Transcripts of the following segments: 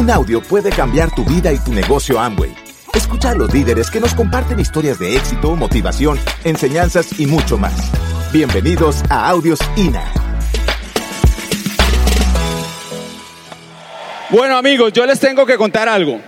Un audio puede cambiar tu vida y tu negocio Amway. Escucha a los líderes que nos comparten historias de éxito, motivación, enseñanzas y mucho más. Bienvenidos a Audios INA. Bueno amigos, yo les tengo que contar algo.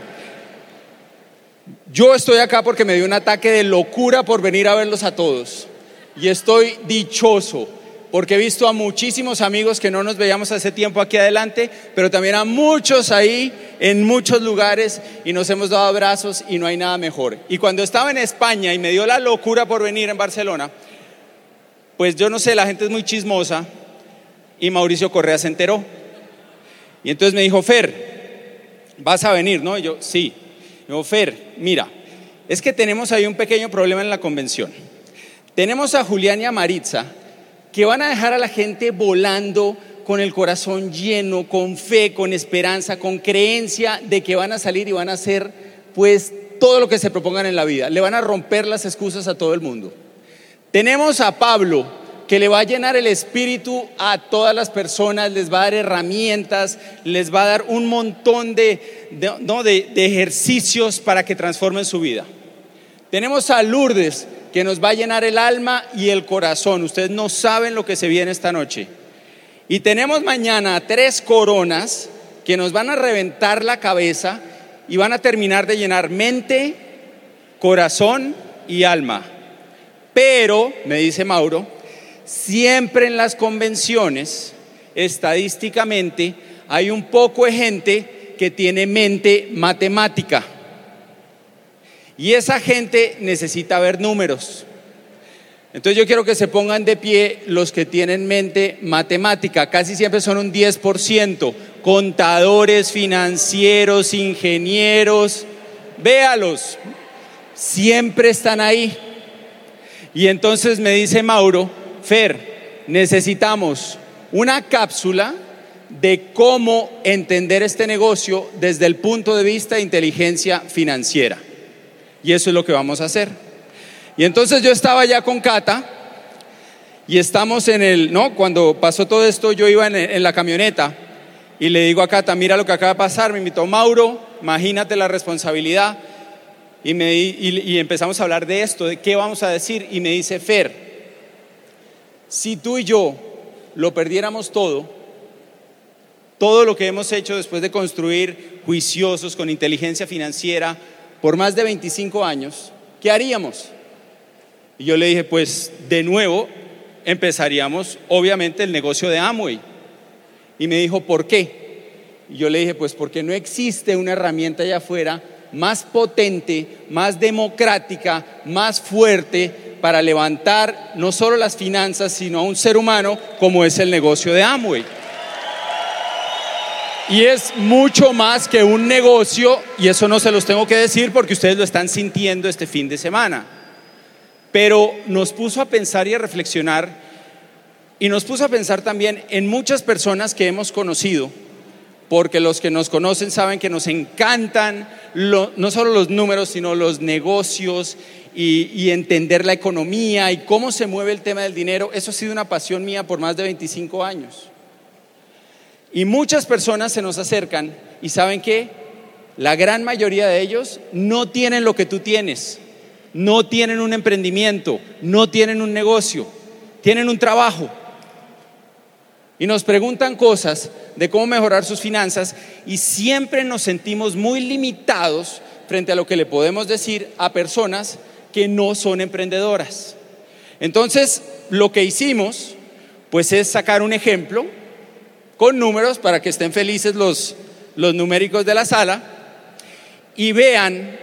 Yo estoy acá porque me dio un ataque de locura por venir a verlos a todos. Y estoy dichoso porque he visto a muchísimos amigos que no nos veíamos hace tiempo aquí adelante, pero también a muchos ahí en muchos lugares y nos hemos dado abrazos y no hay nada mejor. Y cuando estaba en España y me dio la locura por venir en Barcelona, pues yo no sé, la gente es muy chismosa y Mauricio Correa se enteró. Y entonces me dijo, Fer, vas a venir, ¿no? Y yo, sí. Me dijo, Fer, mira, es que tenemos ahí un pequeño problema en la convención. Tenemos a Julián y a Maritza que van a dejar a la gente volando con el corazón lleno, con fe, con esperanza, con creencia de que van a salir y van a hacer pues todo lo que se propongan en la vida. Le van a romper las excusas a todo el mundo. Tenemos a Pablo que le va a llenar el espíritu a todas las personas, les va a dar herramientas, les va a dar un montón de, de, de ejercicios para que transformen su vida. Tenemos a Lourdes que nos va a llenar el alma y el corazón. Ustedes no saben lo que se viene esta noche. Y tenemos mañana tres coronas que nos van a reventar la cabeza y van a terminar de llenar mente, corazón y alma. Pero, me dice Mauro, siempre en las convenciones, estadísticamente, hay un poco de gente que tiene mente matemática. Y esa gente necesita ver números. Entonces yo quiero que se pongan de pie los que tienen mente matemática, casi siempre son un 10%, contadores, financieros, ingenieros, véalos, siempre están ahí. Y entonces me dice Mauro, Fer, necesitamos una cápsula de cómo entender este negocio desde el punto de vista de inteligencia financiera. Y eso es lo que vamos a hacer. Y entonces yo estaba ya con Cata y estamos en el, ¿no? Cuando pasó todo esto yo iba en, la camioneta y le digo a Cata, mira lo que acaba de pasar, me invitó Mauro, imagínate la responsabilidad. Y, me, y empezamos a hablar de esto, de qué vamos a decir. Y me dice, Fer, si tú y yo lo perdiéramos todo, todo lo que hemos hecho después de construir juiciosos con inteligencia financiera, por más de 25 años, ¿qué haríamos? Y yo le dije, pues de nuevo empezaríamos obviamente el negocio de Amway. Y me dijo, ¿por qué? Y yo le dije, pues porque no existe una herramienta allá afuera más potente, más democrática, más fuerte para levantar no solo las finanzas, sino a un ser humano como es el negocio de Amway. Y es mucho más que un negocio, y eso no se los tengo que decir porque ustedes lo están sintiendo este fin de semana. Pero nos puso a pensar y a reflexionar, y nos puso a pensar también en muchas personas que hemos conocido, porque los que nos conocen saben que nos encantan no solo los números, sino los negocios y, entender la economía y cómo se mueve el tema del dinero. Eso ha sido una pasión mía por más de 25 años. Y muchas personas se nos acercan y saben que la gran mayoría de ellos no tienen lo que tú tienes, no tienen un emprendimiento, no tienen un negocio, tienen un trabajo. Y nos preguntan cosas de cómo mejorar sus finanzas y siempre nos sentimos muy limitados frente a lo que le podemos decir a personas que no son emprendedoras. Entonces, lo que hicimos, pues es sacar un ejemplo con números para que estén felices los, los numéricos de la sala y vean,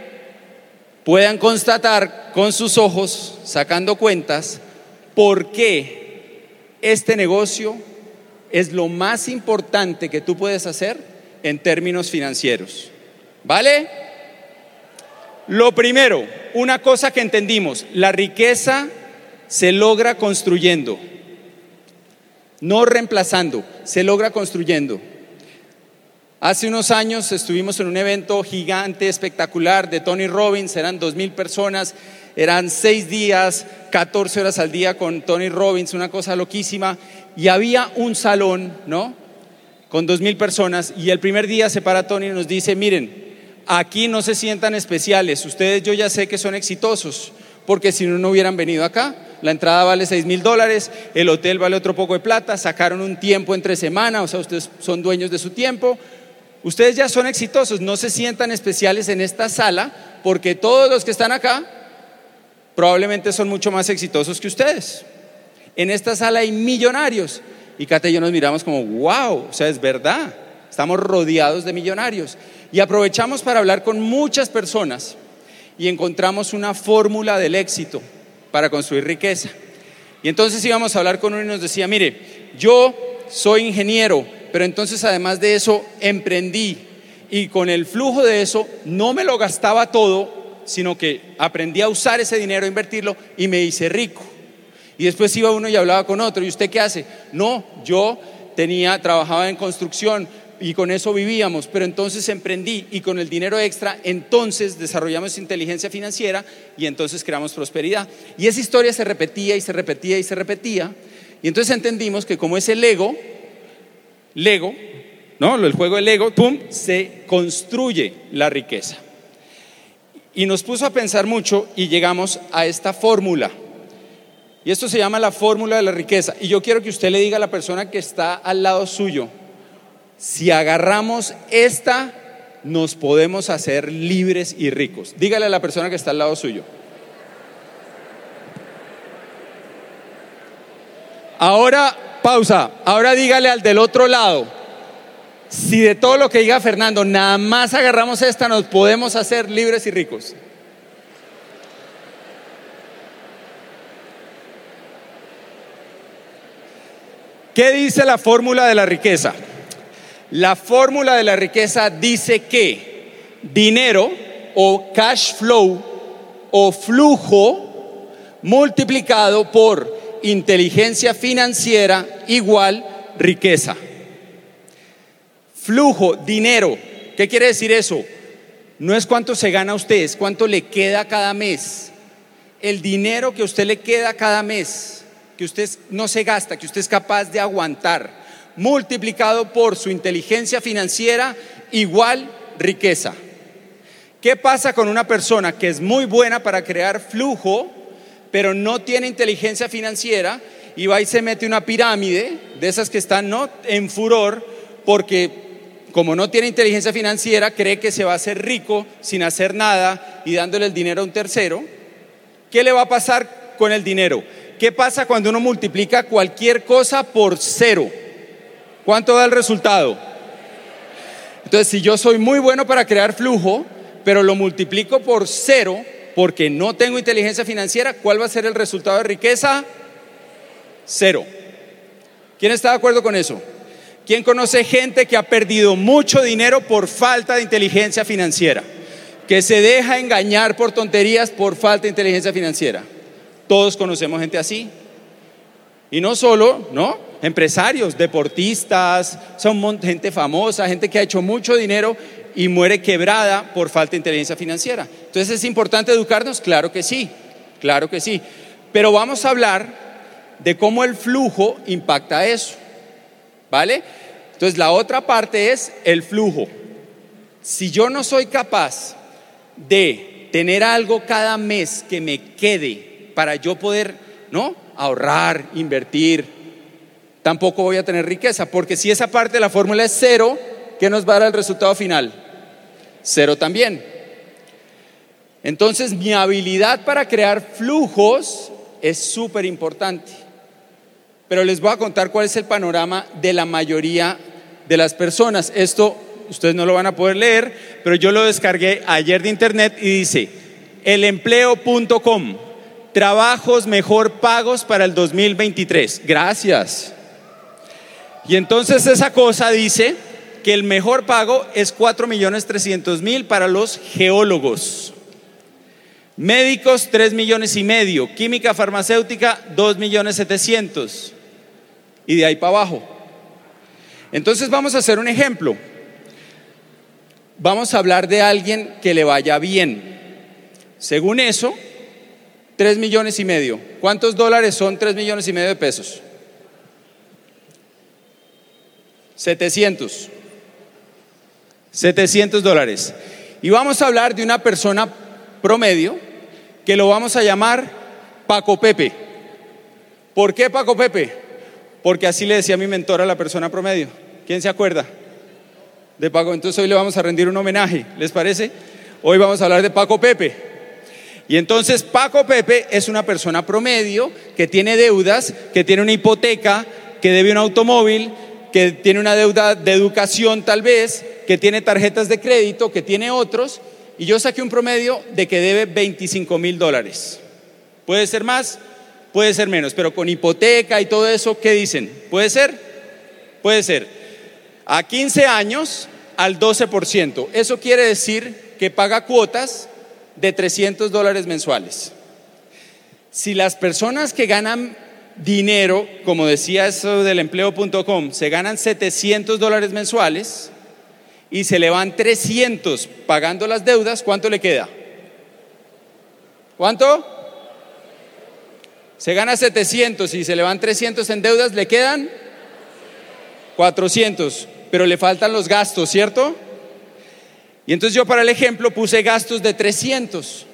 puedan constatar con sus ojos, sacando cuentas, por qué este negocio es lo más importante que tú puedes hacer en términos financieros. ¿Vale? Lo primero, una cosa que entendimos, la riqueza se logra construyendo no reemplazando, se logra construyendo. Hace unos años estuvimos en un evento gigante, espectacular de Tony Robbins, eran dos mil personas, eran seis días, 14 horas al día con Tony Robbins, una cosa loquísima, y había un salón, ¿no? con dos mil personas y el primer día se para Tony y nos dice, miren, aquí no se sientan especiales, ustedes yo ya sé que son exitosos, porque si no, no hubieran venido acá. La entrada vale seis mil dólares, el hotel vale otro poco de plata, sacaron un tiempo entre semana, o sea, ustedes son dueños de su tiempo. Ustedes ya son exitosos, no se sientan especiales en esta sala, porque todos los que están acá probablemente son mucho más exitosos que ustedes. En esta sala hay millonarios. Y Cata y yo nos miramos como, wow, o sea, es verdad, estamos rodeados de millonarios. Y aprovechamos para hablar con muchas personas y encontramos una fórmula del éxito para construir riqueza. Y entonces íbamos a hablar con uno y nos decía, mire, yo soy ingeniero, pero entonces además de eso emprendí y con el flujo de eso no me lo gastaba todo, sino que aprendí a usar ese dinero, a invertirlo y me hice rico. Y después iba uno y hablaba con otro. ¿Y usted qué hace? No, yo tenía, trabajaba en construcción y con eso vivíamos, pero entonces emprendí y con el dinero extra, entonces desarrollamos inteligencia financiera y entonces creamos prosperidad. Y esa historia se repetía y se repetía y se repetía. Y entonces entendimos que como es el ego, Lego, ¿no? El juego del Lego, pum, se construye la riqueza. Y nos puso a pensar mucho y llegamos a esta fórmula. Y esto se llama la fórmula de la riqueza. Y yo quiero que usted le diga a la persona que está al lado suyo, si agarramos esta, nos podemos hacer libres y ricos. Dígale a la persona que está al lado suyo. Ahora, pausa. Ahora dígale al del otro lado. Si de todo lo que diga Fernando, nada más agarramos esta, nos podemos hacer libres y ricos. ¿Qué dice la fórmula de la riqueza? La fórmula de la riqueza dice que dinero o cash flow o flujo multiplicado por inteligencia financiera igual riqueza. Flujo, dinero. ¿Qué quiere decir eso? No es cuánto se gana usted, es cuánto le queda cada mes. El dinero que a usted le queda cada mes que usted no se gasta, que usted es capaz de aguantar, multiplicado por su inteligencia financiera, igual riqueza. ¿Qué pasa con una persona que es muy buena para crear flujo, pero no tiene inteligencia financiera y va y se mete una pirámide de esas que están ¿no? en furor porque como no tiene inteligencia financiera cree que se va a hacer rico sin hacer nada y dándole el dinero a un tercero? ¿Qué le va a pasar con el dinero? ¿Qué pasa cuando uno multiplica cualquier cosa por cero? ¿Cuánto da el resultado? Entonces, si yo soy muy bueno para crear flujo, pero lo multiplico por cero porque no tengo inteligencia financiera, ¿cuál va a ser el resultado de riqueza? Cero. ¿Quién está de acuerdo con eso? ¿Quién conoce gente que ha perdido mucho dinero por falta de inteligencia financiera? Que se deja engañar por tonterías por falta de inteligencia financiera. Todos conocemos gente así. Y no solo, ¿no? Empresarios, deportistas, son gente famosa, gente que ha hecho mucho dinero y muere quebrada por falta de inteligencia financiera. Entonces, ¿es importante educarnos? Claro que sí, claro que sí. Pero vamos a hablar de cómo el flujo impacta eso. ¿Vale? Entonces, la otra parte es el flujo. Si yo no soy capaz de tener algo cada mes que me quede para yo poder, ¿no? Ahorrar, invertir, tampoco voy a tener riqueza, porque si esa parte de la fórmula es cero, ¿qué nos va a dar el resultado final? Cero también. Entonces mi habilidad para crear flujos es súper importante. Pero les voy a contar cuál es el panorama de la mayoría de las personas. Esto ustedes no lo van a poder leer, pero yo lo descargué ayer de internet y dice, elempleo.com trabajos mejor pagos para el 2023. Gracias. Y entonces esa cosa dice que el mejor pago es 4 millones 300 mil para los geólogos. Médicos 3 millones y medio. Química farmacéutica 2 millones 700. Y de ahí para abajo. Entonces vamos a hacer un ejemplo. Vamos a hablar de alguien que le vaya bien. Según eso, Tres millones y medio. ¿Cuántos dólares son tres millones y medio de pesos? 700. 700 dólares. Y vamos a hablar de una persona promedio que lo vamos a llamar Paco Pepe. ¿Por qué Paco Pepe? Porque así le decía mi mentor a la persona promedio. ¿Quién se acuerda? De Paco. Entonces hoy le vamos a rendir un homenaje, ¿les parece? Hoy vamos a hablar de Paco Pepe. Y entonces Paco Pepe es una persona promedio que tiene deudas, que tiene una hipoteca, que debe un automóvil, que tiene una deuda de educación tal vez, que tiene tarjetas de crédito, que tiene otros, y yo saqué un promedio de que debe 25 mil dólares. ¿Puede ser más? Puede ser menos, pero con hipoteca y todo eso, ¿qué dicen? ¿Puede ser? Puede ser. A 15 años, al 12%. Eso quiere decir que paga cuotas de 300 dólares mensuales. Si las personas que ganan dinero, como decía eso del empleo.com, se ganan 700 dólares mensuales y se le van 300 pagando las deudas, ¿cuánto le queda? ¿Cuánto? Se gana 700 y se le van 300 en deudas, le quedan 400, pero le faltan los gastos, ¿cierto? Y entonces yo para el ejemplo puse gastos de 300.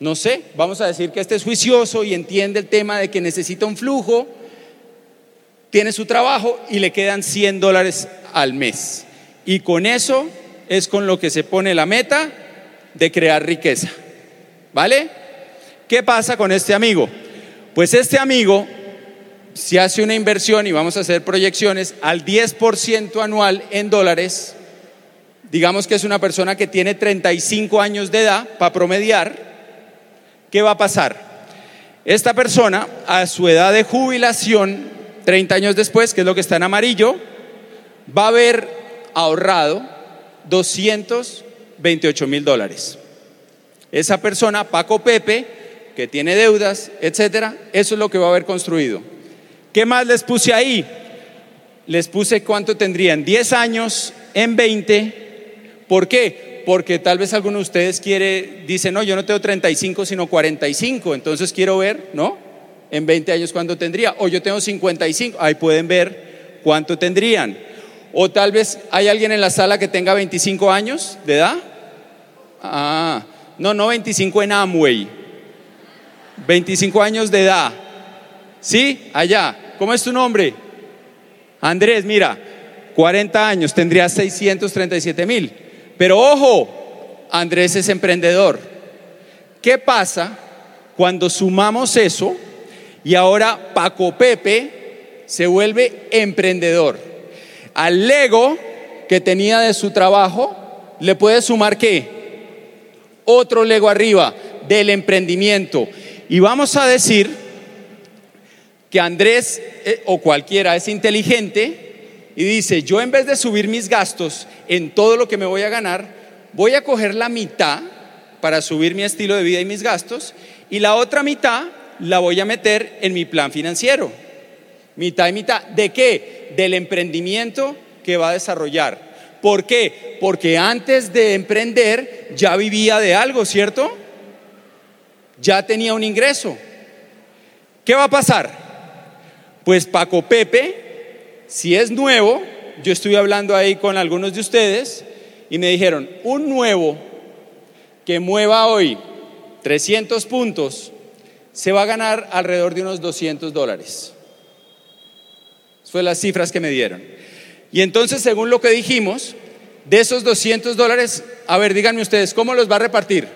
No sé, vamos a decir que este es juicioso y entiende el tema de que necesita un flujo, tiene su trabajo y le quedan 100 dólares al mes. Y con eso es con lo que se pone la meta de crear riqueza. ¿Vale? ¿Qué pasa con este amigo? Pues este amigo, si hace una inversión y vamos a hacer proyecciones al 10% anual en dólares, digamos que es una persona que tiene 35 años de edad para promediar, ¿qué va a pasar? Esta persona a su edad de jubilación, 30 años después, que es lo que está en amarillo, va a haber ahorrado 228 mil dólares. Esa persona, Paco Pepe, que tiene deudas, etcétera, eso es lo que va a haber construido. ¿Qué más les puse ahí? Les puse cuánto tendrían, 10 años en 20 ¿Por qué? Porque tal vez alguno de ustedes quiere, dice, no, yo no tengo 35, sino 45, entonces quiero ver, ¿no? En 20 años cuánto tendría. O yo tengo 55, ahí pueden ver cuánto tendrían. O tal vez hay alguien en la sala que tenga 25 años de edad. Ah, no, no 25 en Amway. 25 años de edad. ¿Sí? Allá. ¿Cómo es tu nombre? Andrés, mira, 40 años, tendría 637 mil. Pero ojo, Andrés es emprendedor. ¿Qué pasa cuando sumamos eso y ahora Paco Pepe se vuelve emprendedor? Al Lego que tenía de su trabajo, le puede sumar qué? Otro Lego arriba del emprendimiento. Y vamos a decir que Andrés eh, o cualquiera es inteligente y dice, yo en vez de subir mis gastos en todo lo que me voy a ganar, voy a coger la mitad para subir mi estilo de vida y mis gastos y la otra mitad la voy a meter en mi plan financiero. Mitad y mitad. ¿De qué? Del emprendimiento que va a desarrollar. ¿Por qué? Porque antes de emprender ya vivía de algo, ¿cierto? Ya tenía un ingreso. ¿Qué va a pasar? Pues Paco Pepe si es nuevo, yo estuve hablando ahí con algunos de ustedes y me dijeron, un nuevo que mueva hoy 300 puntos, se va a ganar alrededor de unos 200 dólares. Fueron las cifras que me dieron. Y entonces, según lo que dijimos, de esos 200 dólares, a ver, díganme ustedes, ¿cómo los va a repartir?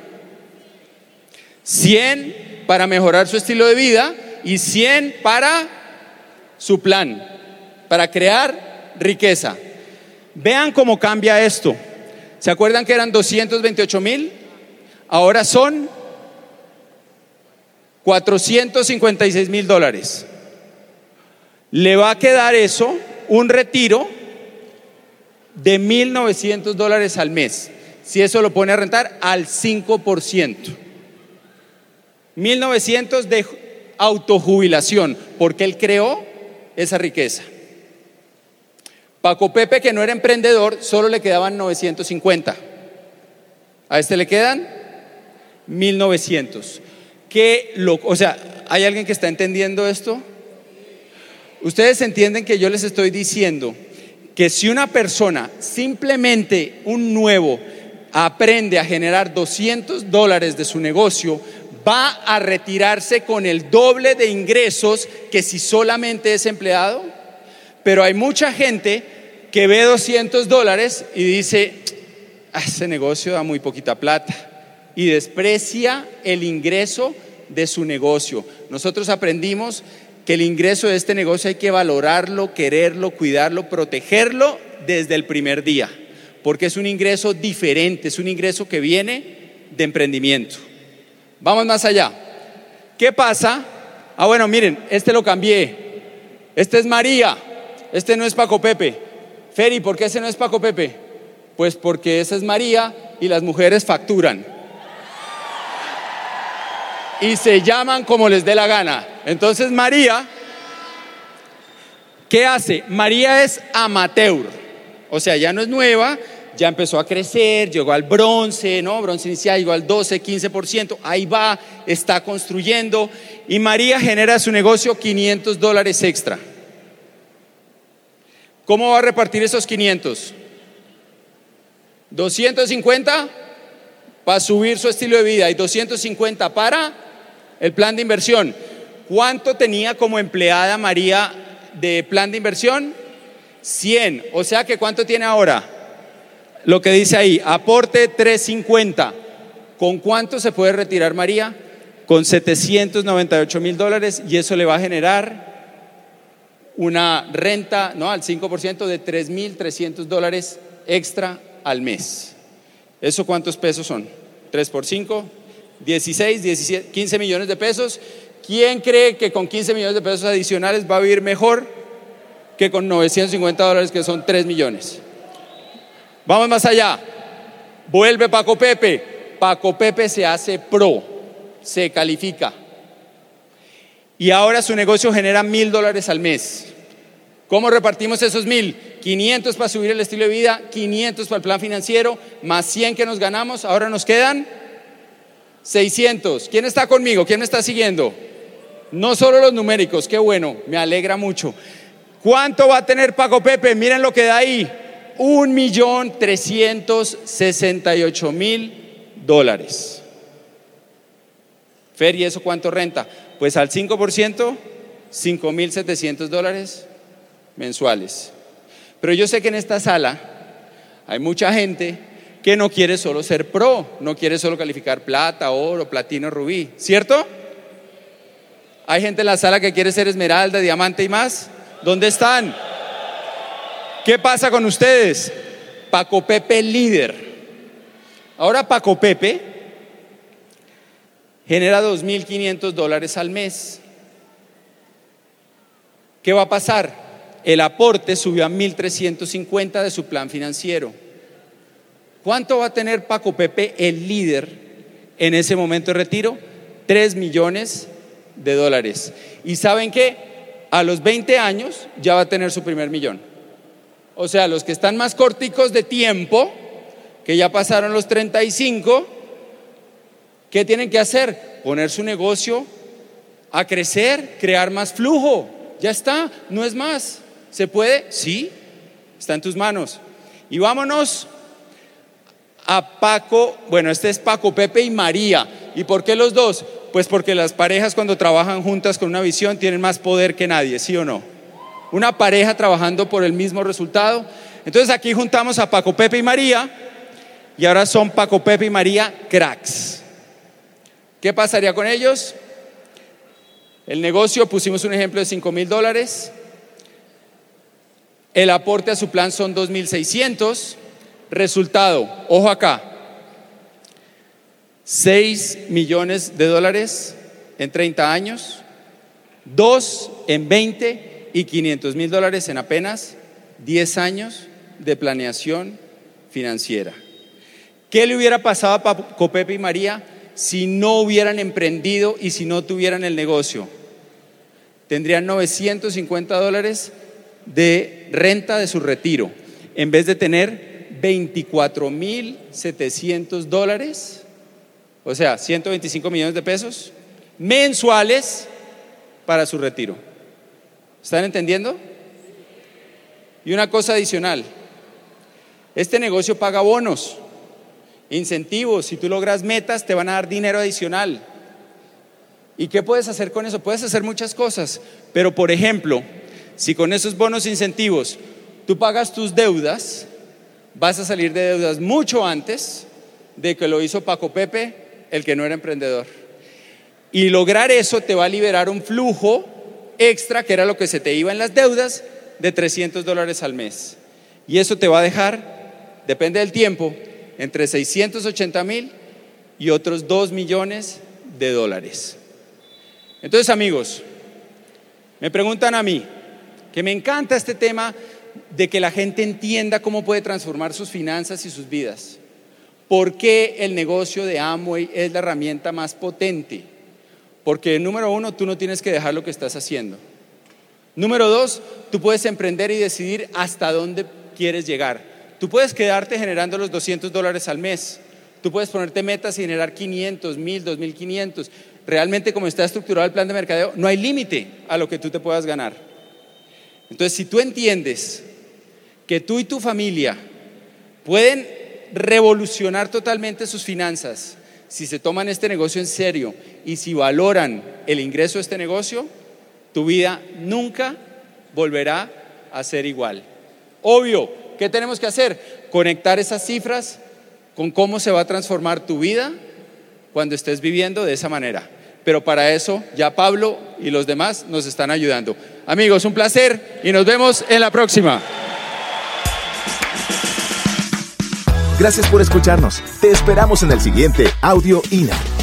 100 para mejorar su estilo de vida y 100 para su plan para crear riqueza. Vean cómo cambia esto. ¿Se acuerdan que eran 228 mil? Ahora son 456 mil dólares. Le va a quedar eso, un retiro de 1.900 dólares al mes. Si eso lo pone a rentar al 5%. 1.900 de autojubilación, porque él creó esa riqueza. Paco Pepe, que no era emprendedor, solo le quedaban 950. A este le quedan 1900. ¿Qué lo, o sea, ¿hay alguien que está entendiendo esto? Ustedes entienden que yo les estoy diciendo que si una persona, simplemente un nuevo, aprende a generar 200 dólares de su negocio, va a retirarse con el doble de ingresos que si solamente es empleado. Pero hay mucha gente que ve 200 dólares y dice, ah, ese negocio da muy poquita plata y desprecia el ingreso de su negocio. Nosotros aprendimos que el ingreso de este negocio hay que valorarlo, quererlo, cuidarlo, protegerlo desde el primer día, porque es un ingreso diferente, es un ingreso que viene de emprendimiento. Vamos más allá. ¿Qué pasa? Ah, bueno, miren, este lo cambié. Este es María, este no es Paco Pepe. Feri, ¿por qué ese no es Paco Pepe? Pues porque esa es María y las mujeres facturan. Y se llaman como les dé la gana. Entonces María, ¿qué hace? María es amateur, o sea, ya no es nueva, ya empezó a crecer, llegó al bronce, ¿no? Bronce inicial llegó al 12, 15%, ahí va, está construyendo y María genera su negocio 500 dólares extra. ¿Cómo va a repartir esos 500? 250 para subir su estilo de vida y 250 para el plan de inversión. ¿Cuánto tenía como empleada María de plan de inversión? 100. O sea que ¿cuánto tiene ahora? Lo que dice ahí, aporte 350. ¿Con cuánto se puede retirar María? Con 798 mil dólares y eso le va a generar una renta ¿no? al 5% de 3.300 dólares extra al mes. ¿Eso cuántos pesos son? 3 por 5, 16, 17, 15 millones de pesos. ¿Quién cree que con 15 millones de pesos adicionales va a vivir mejor que con 950 dólares que son 3 millones? Vamos más allá. Vuelve Paco Pepe. Paco Pepe se hace pro, se califica. Y ahora su negocio genera mil dólares al mes. ¿Cómo repartimos esos mil? 500 para subir el estilo de vida, 500 para el plan financiero, más 100 que nos ganamos. Ahora nos quedan 600. ¿Quién está conmigo? ¿Quién me está siguiendo? No solo los numéricos, qué bueno, me alegra mucho. ¿Cuánto va a tener Paco Pepe? Miren lo que da ahí. Un millón trescientos sesenta y ocho mil dólares. Fer, ¿y eso cuánto renta? Pues al 5%, 5 mil 700 dólares mensuales. Pero yo sé que en esta sala hay mucha gente que no quiere solo ser pro, no quiere solo calificar plata, oro, platino, rubí, ¿cierto? Hay gente en la sala que quiere ser esmeralda, diamante y más. ¿Dónde están? ¿Qué pasa con ustedes? Paco Pepe líder. Ahora Paco Pepe genera 2.500 dólares al mes. ¿Qué va a pasar? El aporte subió a 1.350 de su plan financiero. ¿Cuánto va a tener Paco Pepe, el líder, en ese momento de retiro? 3 millones de dólares. ¿Y saben qué? A los 20 años ya va a tener su primer millón. O sea, los que están más corticos de tiempo, que ya pasaron los 35, ¿qué tienen que hacer? Poner su negocio a crecer, crear más flujo. Ya está, no es más. ¿Se puede? Sí, está en tus manos. Y vámonos a Paco, bueno, este es Paco, Pepe y María. ¿Y por qué los dos? Pues porque las parejas cuando trabajan juntas con una visión tienen más poder que nadie, ¿sí o no? Una pareja trabajando por el mismo resultado. Entonces aquí juntamos a Paco, Pepe y María y ahora son Paco, Pepe y María cracks. ¿Qué pasaría con ellos? El negocio, pusimos un ejemplo de 5 mil dólares. El aporte a su plan son 2.600. Resultado, ojo acá, 6 millones de dólares en 30 años, 2 en 20 y 500 mil dólares en apenas 10 años de planeación financiera. ¿Qué le hubiera pasado a Paco Pepe y María si no hubieran emprendido y si no tuvieran el negocio? Tendrían 950 dólares de renta de su retiro, en vez de tener 24.700 dólares, o sea, 125 millones de pesos mensuales para su retiro. ¿Están entendiendo? Y una cosa adicional, este negocio paga bonos, incentivos, si tú logras metas te van a dar dinero adicional. ¿Y qué puedes hacer con eso? Puedes hacer muchas cosas, pero por ejemplo, si con esos bonos incentivos tú pagas tus deudas, vas a salir de deudas mucho antes de que lo hizo Paco Pepe, el que no era emprendedor. Y lograr eso te va a liberar un flujo extra, que era lo que se te iba en las deudas, de 300 dólares al mes. Y eso te va a dejar, depende del tiempo, entre 680 mil y otros 2 millones de dólares. Entonces, amigos, me preguntan a mí, que me encanta este tema de que la gente entienda cómo puede transformar sus finanzas y sus vidas. ¿Por qué el negocio de Amway es la herramienta más potente? Porque número uno, tú no tienes que dejar lo que estás haciendo. Número dos, tú puedes emprender y decidir hasta dónde quieres llegar. Tú puedes quedarte generando los 200 dólares al mes. Tú puedes ponerte metas y generar 500, 1000, 2500. Realmente como está estructurado el plan de mercadeo, no hay límite a lo que tú te puedas ganar. Entonces, si tú entiendes que tú y tu familia pueden revolucionar totalmente sus finanzas si se toman este negocio en serio y si valoran el ingreso de este negocio, tu vida nunca volverá a ser igual. Obvio, ¿qué tenemos que hacer? Conectar esas cifras con cómo se va a transformar tu vida cuando estés viviendo de esa manera. Pero para eso ya Pablo y los demás nos están ayudando. Amigos, un placer y nos vemos en la próxima. Gracias por escucharnos. Te esperamos en el siguiente Audio INA.